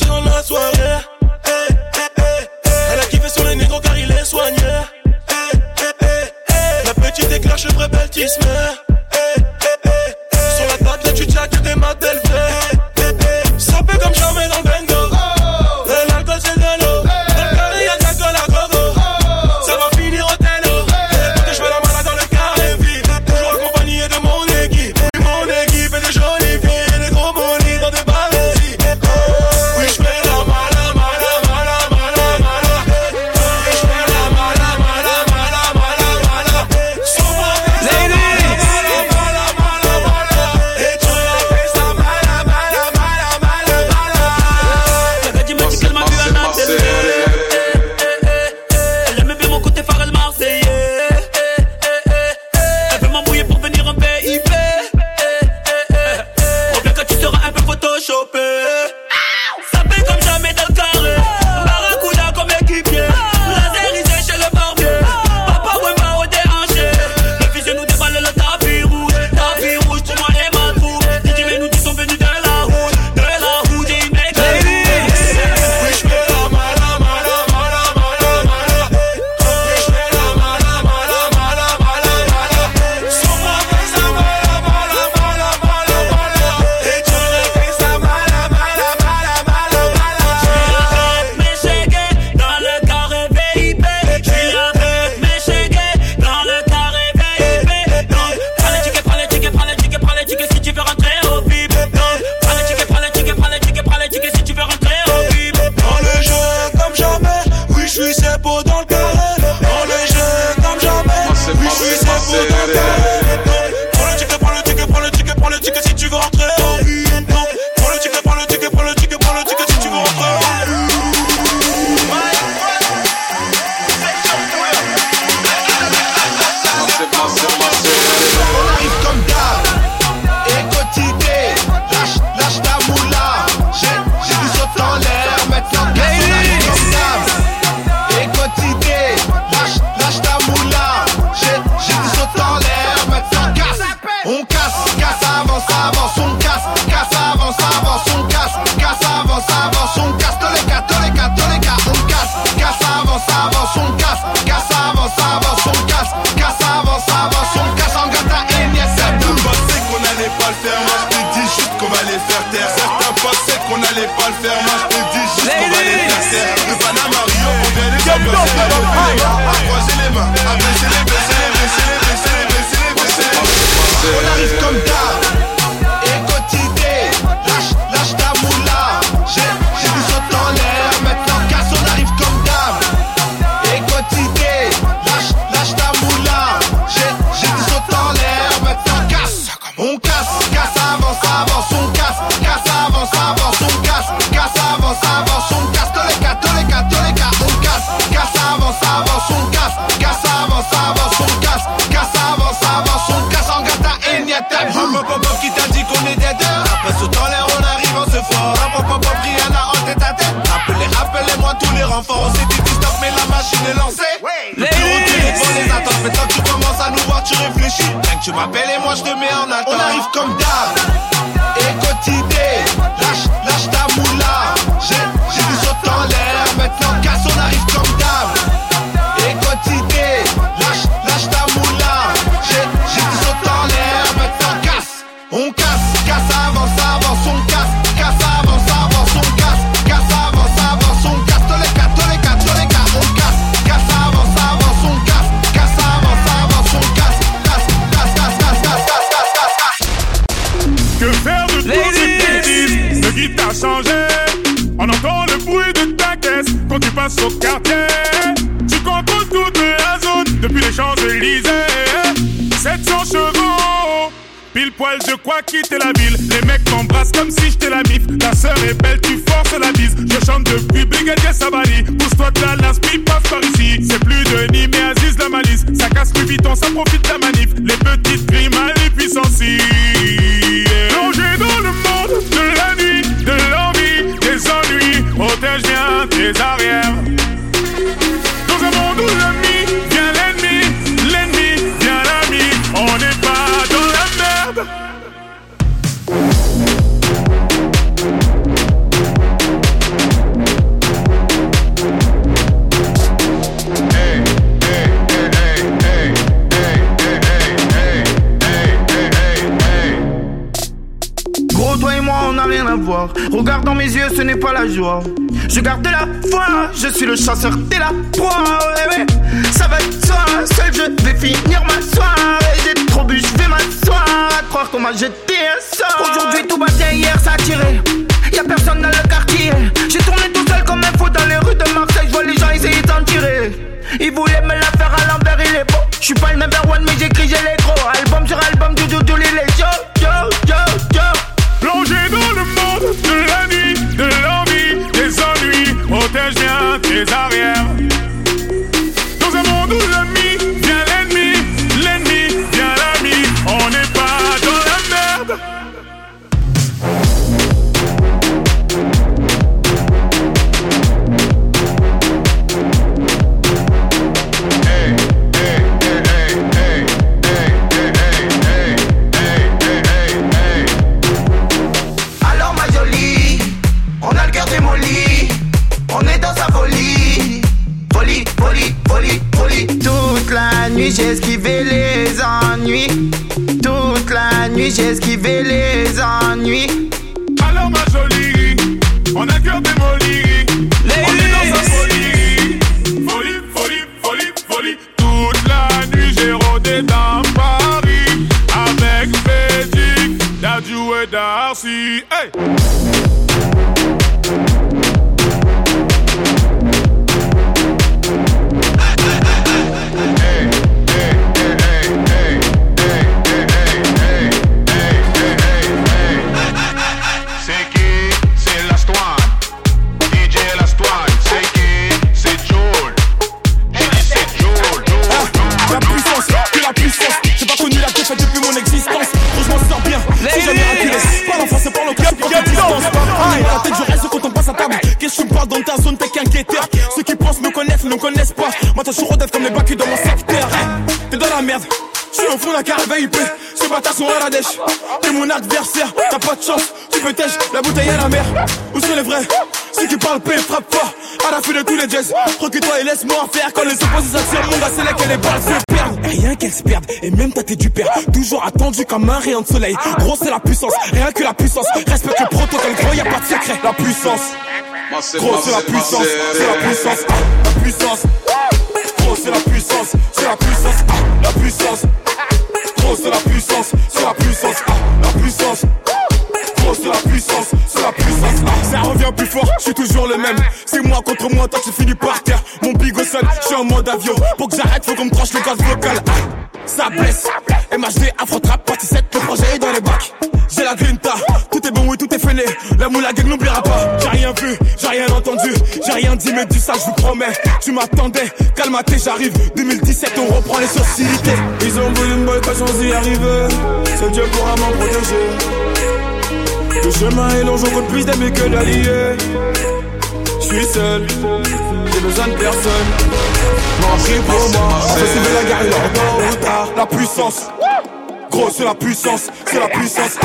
la eh, eh, eh, Elle a kiffé sur les négros car il est soigné. La petite éclair, chevre belle. peut-être qu'on allait pas le faire. Moi, je te dis juste qu'on va les faire Le Panama, Rio, on vient les. Croiser les mains, abaisser les baisser les baisser les baisser les baisser les baisser. On arrive comme. Appelez, appelez-moi tous les renforts. On s'est dit stop, mais la machine est lancée. Le bureau téléphone les attentes. Maintenant que tu commences à nous voir, tu réfléchis. Bien que tu m'appelles et moi je te mets en attente. On arrive comme d'hab. Et quotidien, lâche, lâche ta moula. J'ai, j'ai du saut en l'air. Maintenant casse, on arrive comme d'hab. Et quotidien, lâche, lâche ta moula. J'ai, j'ai du saut en l'air. Maintenant casse, on casse, casse avant. Tu contrôles toute la zone depuis les Champs-Élysées. 700 chevaux, pile poil, je crois quitter la ville. Les mecs m'embrassent comme si j'étais la mif. Ta sœur est belle, tu forces la bise. Je chante depuis Brigadier Sabali. Pousse-toi de la lance, puis passe par ici. C'est plus Denis, mais Aziz la malice. Ça casse plus vite, on ça profite de la manif. Les petites grimaces, les puissances. Regarde dans mes yeux, ce n'est pas la joie. Je garde la foi, je suis le chasseur, t'es la proie. Ouais. Ça va être toi, seul je vais finir ma soirée. J'ai trop bu, je vais m'asseoir. À croire qu'on m'a jeté un sort. Aujourd'hui tout bien, hier ça a nuit j'ai esquivé les ennuis. Toute la nuit j'ai esquivé les ennuis. Alors ma jolie, on a cœur démoli. On est dans sa folie. Folie, folie, folie, folie. Toute la nuit j'ai rôdé dans Paris. Avec Bédic, Dadju et Darcy. Hey! Les bacs dans mon secteur. Hey, T'es dans la merde. Je suis au fond d'un carré IP. Ces bâtards sont à la dèche. T'es mon adversaire. T'as pas de chance. Tu peux tèche la bouteille à la mer. Où sont les vrais Ceux qui parlent paix, frappe fort. À la fin de tous les jazz. Recule-toi et laisse-moi en faire. Quand les opposés s'attirent, mon gars, c'est là que les balles se perdent. Et Rien qu'elles se perdent. Et même ta tête du père. Toujours attendu comme un rayon de soleil. Gros, c'est la puissance. Rien que la puissance. Respecte le protocole. Gros, y a pas de secret. La puissance. Gros, c'est la puissance. C'est la puissance. Ah, La puissance. C'est la puissance. C'est la puissance. Ah, La puissance. C'est la puissance. C'est la puissance. Ah, La puissance. C'est la puissance. C'est la puissance. Ah, Ça revient plus fort. Je suis toujours le même. C'est moi contre moi. Toi, tu finis par terre. Mon big au sol. Je suis en mode avion. Pour que j'arrête, faut qu'on me tranche le gaz vocal. Ça blesse. MHD, Afro La gang n'oubliera pas. J'ai rien vu, j'ai rien entendu. J'ai rien dit, mais dis ça, je vous promets. Tu m'attendais, calmaté, j'arrive. 2017, on reprend les sociétés. Ils ont voulu me boycotter sans y arriver. Seul Dieu pourra m'en protéger. Le chemin est long, j'en compte plus d'amis que d'alliés. Je suis seul, j'ai besoin de personne. Marchez pour moi, impossible la guerre, il est en tôt ou tard. La puissance, gros, c'est la puissance, c'est la puissance.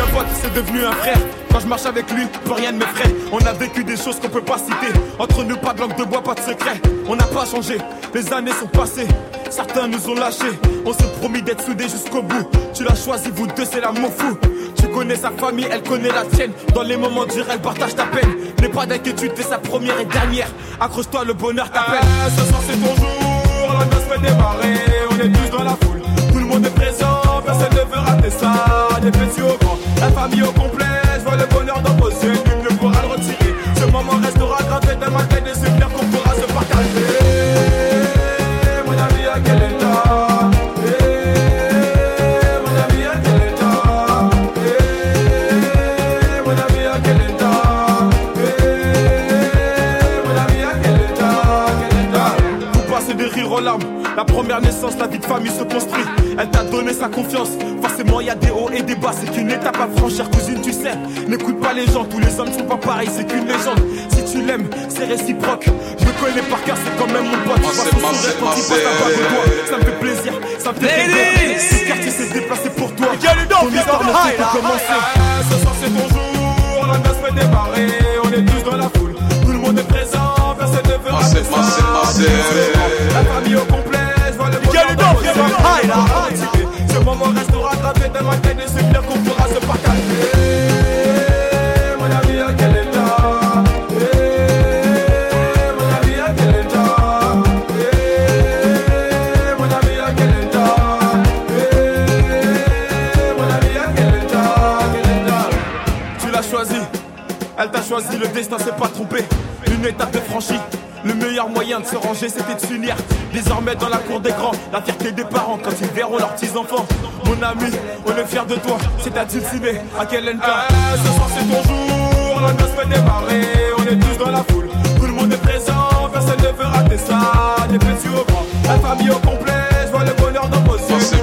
Ah, pote, c'est devenu un frère. Quand je marche avec lui, plus rien ne m'effraie. On a vécu des choses qu'on peut pas citer. Entre nous, pas de langue de bois, pas de secret. On n'a pas changé, les années sont passées. Certains nous ont lâchés. On s'est promis d'être soudés jusqu'au bout. Tu l'as choisi, vous deux, c'est l'amour fou. Tu connais sa famille, elle connaît la tienne. Dans les moments durs, elle partage ta peine. N'aie pas d'inquiétude, t'es sa première et dernière. Accroche-toi, le bonheur t'appelle. ce soir, c'est ton jour. La noce fait démarrer. On est tous dans la foule. Tout le monde est présent. Personne ne veut rater ça. Des petits au grand. Famille au complet. Je vois le bonheur dans vos yeux. Nul ne pourra le retirer. Ce moment restera dans ma tête. Des souvenirs qu'on pourra se partager. Mon ami, à quel état? Eh, Mon ami, à quel état? Eh, Mon ami, à quel état? Eh, Mon ami, à quel état? Vous passez des rires aux larmes La première naissance, la vie de famille se construit Elle t'a donné sa confiance. Forcément y a des hauts et des bas. C'est qu'une étape à franchir cousine tu sais. N'écoute pas les gens Tous les hommes sont pas pareils C'est qu'une légende. Si tu l'aimes c'est réciproque. Je le connais par cœur C'est quand même mon pote. Je vois son sourire quand il passe la bague au doigt Ça me fait plaisir Ça me fait rêver Ce quartier s'est déplacé pour toi Ton histoire ne fait que commencer. Ce soir c'est ton jour. La noce fait démarrer. On est tous dans la foule. Tout le monde est présent. Personne ne veut rater ça La famille au complet Je vois le bonheur destin s'est pas trompé. Une étape de franchie. Le meilleur moyen de se ranger, c'était de s'unir. Désormais dans la cour des grands, la fierté des parents quand ils verront leurs petits-enfants. Mon ami, on est fiers de toi, c'est à Dulciné, à quel cas Ce soir c'est ton jour, la noce fait démarrer, on est tous dans la foule. Tout le monde est présent, personne ne veut rater ça. Des petits au grand, la famille au complet, je vois le bonheur dans vos yeux.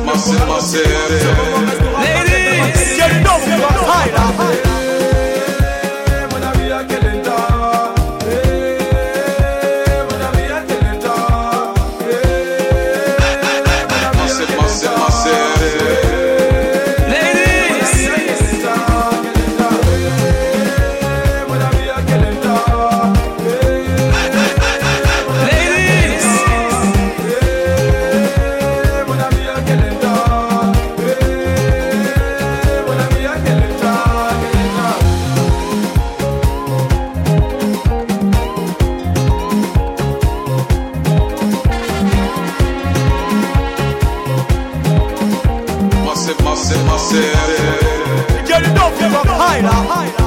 High! High!